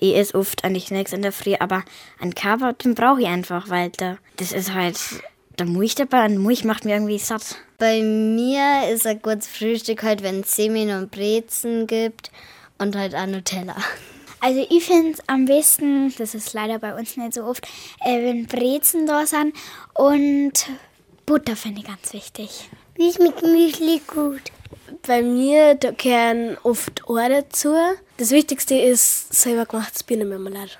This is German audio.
Ich esse oft eigentlich nichts in der Früh, aber einen Kaffee, den brauche ich einfach, weil da, das ist halt der Milch dabei und Milch macht mir irgendwie satt. Bei mir ist ein gutes Frühstück halt, wenn es Semmeln und Brezen gibt und halt auch Nutella. Also ich finde es am besten, das ist leider bei uns nicht so oft, äh, wenn Brezen da sind und Butter finde ich ganz wichtig. Wie schmeckt Müsli gut? Bei mir da gehören oft Eier dazu. Das Wichtigste ist selber gemachtes Birnenmarmelade.